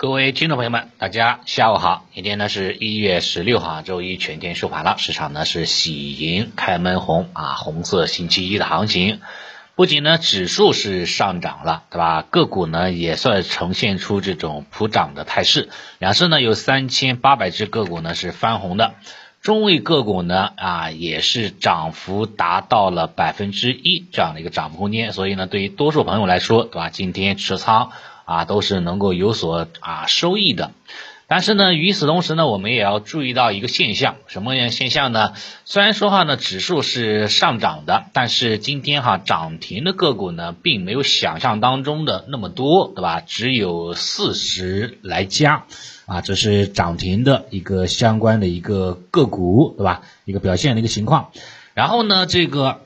各位听众朋友们，大家下午好。今天呢是一月十六号，周一，全天收盘了，市场呢是喜迎开门红啊，红色星期一的行情。不仅呢指数是上涨了，对吧？个股呢也算呈现出这种普涨的态势。两市呢有三千八百只个股呢是翻红的，中位个股呢啊也是涨幅达到了百分之一这样的一个涨幅空间。所以呢，对于多数朋友来说，对吧？今天持仓。啊，都是能够有所啊收益的，但是呢，与此同时呢，我们也要注意到一个现象，什么样现象呢？虽然说哈呢，指数是上涨的，但是今天哈涨停的个股呢，并没有想象当中的那么多，对吧？只有四十来家，啊，这是涨停的一个相关的一个个股，对吧？一个表现的一个情况。然后呢，这个。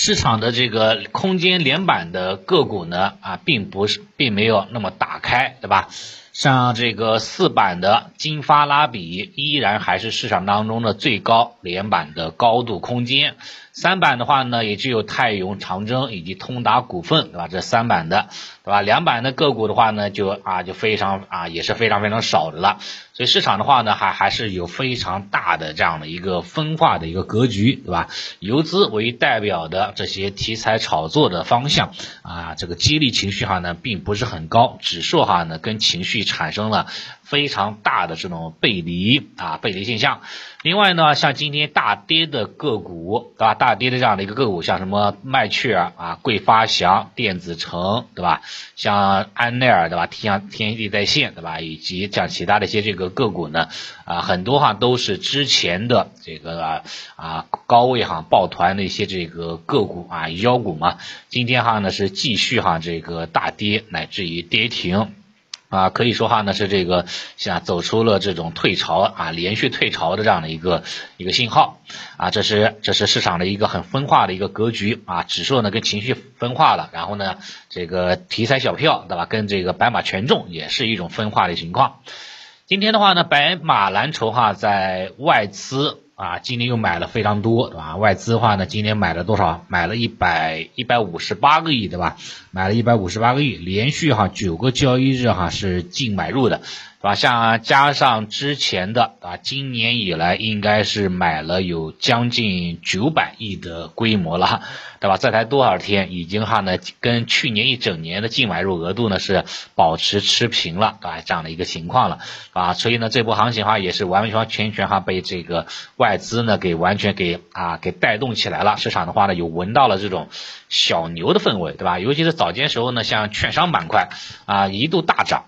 市场的这个空间连板的个股呢，啊，并不是，并没有那么打开，对吧？像这个四板的金发拉比，依然还是市场当中的最高连板的高度空间。三板的话呢，也只有泰永、长征以及通达股份，对吧？这三板的，对吧？两板的个股的话呢，就啊就非常啊也是非常非常少的了。所以市场的话呢，还还是有非常大的这样的一个分化的一个格局，对吧？游资为代表的这些题材炒作的方向啊，这个激励情绪哈呢，并不是很高，指数哈呢跟情绪产生了非常大的这种背离啊背离现象。另外呢，像今天大跌的个股，对吧？大跌的这样的一个个股，像什么麦趣尔啊、桂发祥、电子城，对吧？像安奈尔，对吧？天天地在线，对吧？以及像其他的一些这个个股呢，啊，很多哈都是之前的这个啊高位哈抱团的一些这个个股啊妖股嘛，今天哈呢是继续哈这个大跌，乃至于跌停。啊，可以说话呢是这个像走出了这种退潮啊，连续退潮的这样的一个一个信号啊，这是这是市场的一个很分化的一个格局啊，指数呢跟情绪分化了，然后呢这个题材小票对吧，跟这个白马权重也是一种分化的情况。今天的话呢，白马蓝筹哈在外资。啊，今年又买了非常多，对吧？外资的话呢，今年买了多少？买了一百一百五十八个亿，对吧？买了一百五十八个亿，连续哈九个交易日哈是净买入的。啊？像加上之前的啊，今年以来应该是买了有将近九百亿的规模了，对吧？这才多少天，已经哈呢跟去年一整年的净买入额度呢是保持持平了，对吧？这样的一个情况了，啊，所以呢这波行情哈也是完完全全哈被这个外资呢给完全给啊给带动起来了，市场的话呢有闻到了这种小牛的氛围，对吧？尤其是早间时候呢，像券商板块啊一度大涨。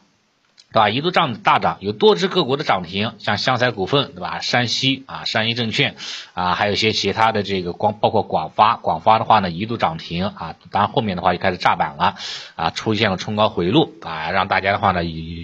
对吧？一度涨大涨，有多只个股的涨停，像湘财股份，对吧？山西啊，山西证券啊，还有一些其他的这个光，包括广发，广发的话呢，一度涨停啊，当然后面的话就开始炸板了啊，出现了冲高回落啊，让大家的话呢以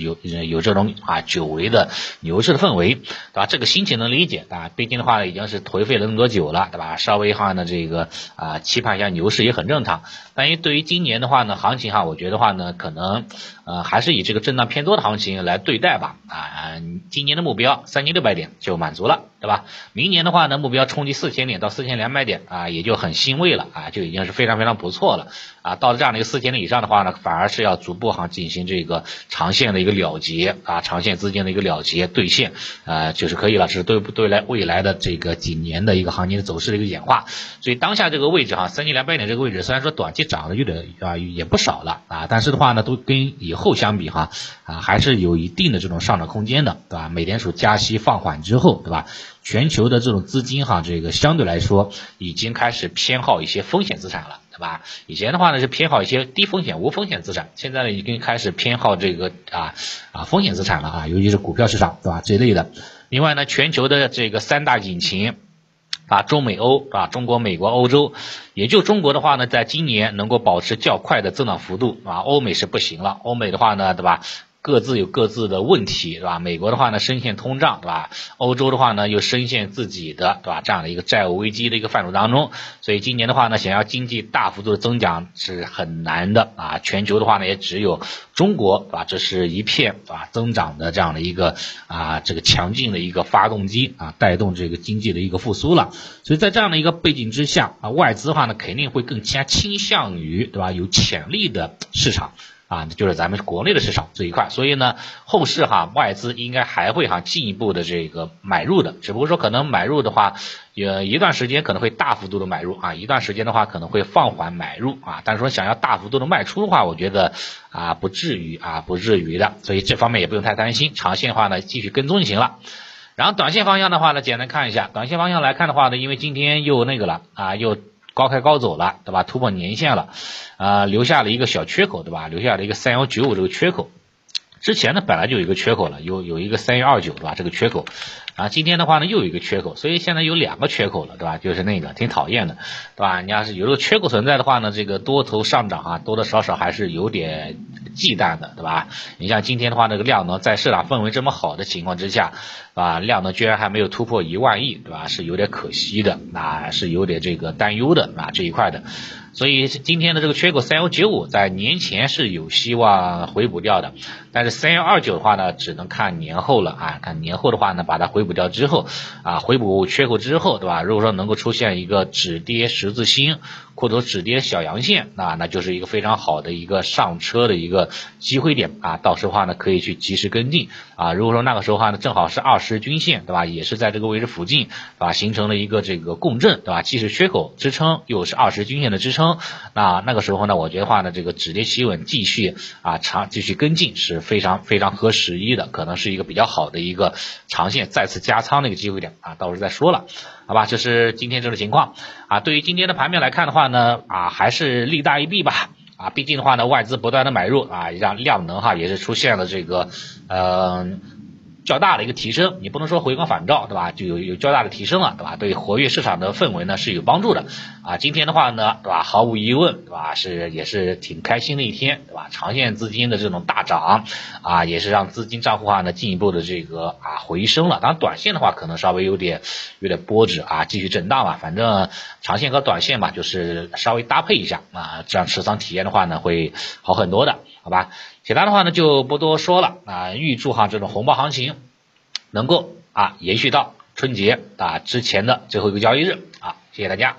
有有这种啊久违的牛市的氛围，对吧？这个心情能理解啊，毕竟的话呢已经是颓废了那么多久了，对吧？稍微哈呢这个啊期盼一下牛市也很正常。但于对于今年的话呢，行情哈，我觉得话呢可能呃还是以这个震荡。偏多的行情来对待吧，啊，今年的目标三千六百点就满足了，对吧？明年的话呢，目标冲击四千点到四千两百点啊，也就很欣慰了啊，就已经是非常非常不错了啊。到了这样的一个四千点以上的话呢，反而是要逐步哈进行这个长线的一个了结啊，长线资金的一个了结兑现啊，就是可以了，是对对来未来的这个几年的一个行情的走势的一个演化。所以当下这个位置哈，三千两百点这个位置，虽然说短期涨的有点啊也不少了啊，但是的话呢，都跟以后相比哈。啊，还是有一定的这种上涨空间的，对吧？美联储加息放缓之后，对吧？全球的这种资金哈，这个相对来说已经开始偏好一些风险资产了，对吧？以前的话呢是偏好一些低风险、无风险资产，现在呢已经开始偏好这个啊啊风险资产了啊，尤其是股票市场，对吧？这一类的。另外呢，全球的这个三大引擎。啊，中美欧啊，中国、美国、欧洲，也就中国的话呢，在今年能够保持较快的增长幅度啊，欧美是不行了，欧美的话呢，对吧？各自有各自的问题，对吧？美国的话呢，深陷通胀，对吧？欧洲的话呢，又深陷自己的，对吧？这样的一个债务危机的一个范畴当中，所以今年的话呢，想要经济大幅度的增长是很难的啊。全球的话呢，也只有中国，对吧？这是一片啊增长的这样的一个啊这个强劲的一个发动机啊，带动这个经济的一个复苏了。所以在这样的一个背景之下啊，外资的话呢，肯定会更加倾向于，对吧？有潜力的市场。啊，就是咱们国内的市场这一块，所以呢，后市哈外资应该还会哈进一步的这个买入的，只不过说可能买入的话，也一段时间可能会大幅度的买入啊，一段时间的话可能会放缓买入啊，但是说想要大幅度的卖出的话，我觉得啊不至于啊不至于的，所以这方面也不用太担心，长线的话呢继续跟踪就行了。然后短线方向的话呢，简单看一下，短线方向来看的话呢，因为今天又那个了啊又。高开高走了，对吧？突破年限了，啊，留下了一个小缺口，对吧？留下了一个三幺九五这个缺口。之前呢本来就有一个缺口了，有有一个三幺二九，对吧？这个缺口，啊，今天的话呢又有一个缺口，所以现在有两个缺口了，对吧？就是那个挺讨厌的，对吧？你要是有这个缺口存在的话呢，这个多头上涨啊，多多少少还是有点忌惮的，对吧？你像今天的话，那个量能在市场氛围这么好的情况之下。啊，量能居然还没有突破一万亿，对吧？是有点可惜的，啊，是有点这个担忧的啊这一块的。所以今天的这个缺口三幺九五在年前是有希望回补掉的，但是三幺二九的话呢，只能看年后了啊。看年后的话呢，把它回补掉之后啊，回补缺口之后，对吧？如果说能够出现一个止跌十字星或者止跌小阳线，那那就是一个非常好的一个上车的一个机会点啊。到时候话呢，可以去及时跟进啊。如果说那个时候话呢，正好是二十均线，对吧？也是在这个位置附近啊，形成了一个这个共振，对吧？既是缺口支撑，又是二十均线的支撑。那那个时候呢，我觉得话呢，这个止跌企稳，继续啊长继续跟进是非常非常合时宜的，可能是一个比较好的一个长线再次加仓的一个机会点啊，到时候再说了，好吧？这是今天这种情况啊。对于今天的盘面来看的话呢，啊还是利大于弊吧啊，毕竟的话呢，外资不断的买入啊，让量能哈也是出现了这个嗯。较大的一个提升，你不能说回光返照，对吧？就有有较大的提升了，对吧？对活跃市场的氛围呢是有帮助的啊。今天的话呢，对吧？毫无疑问，对吧？是也是挺开心的一天，对吧？长线资金的这种大涨啊，也是让资金账户化呢进一步的这个啊回升了。当然，短线的话可能稍微有点有点波折啊，继续震荡吧。反正长线和短线嘛，就是稍微搭配一下啊，这样持仓体验的话呢会好很多的，好吧？其他的话呢就不多说了啊，预祝哈这种红包行情能够啊延续到春节啊之前的最后一个交易日啊，谢谢大家。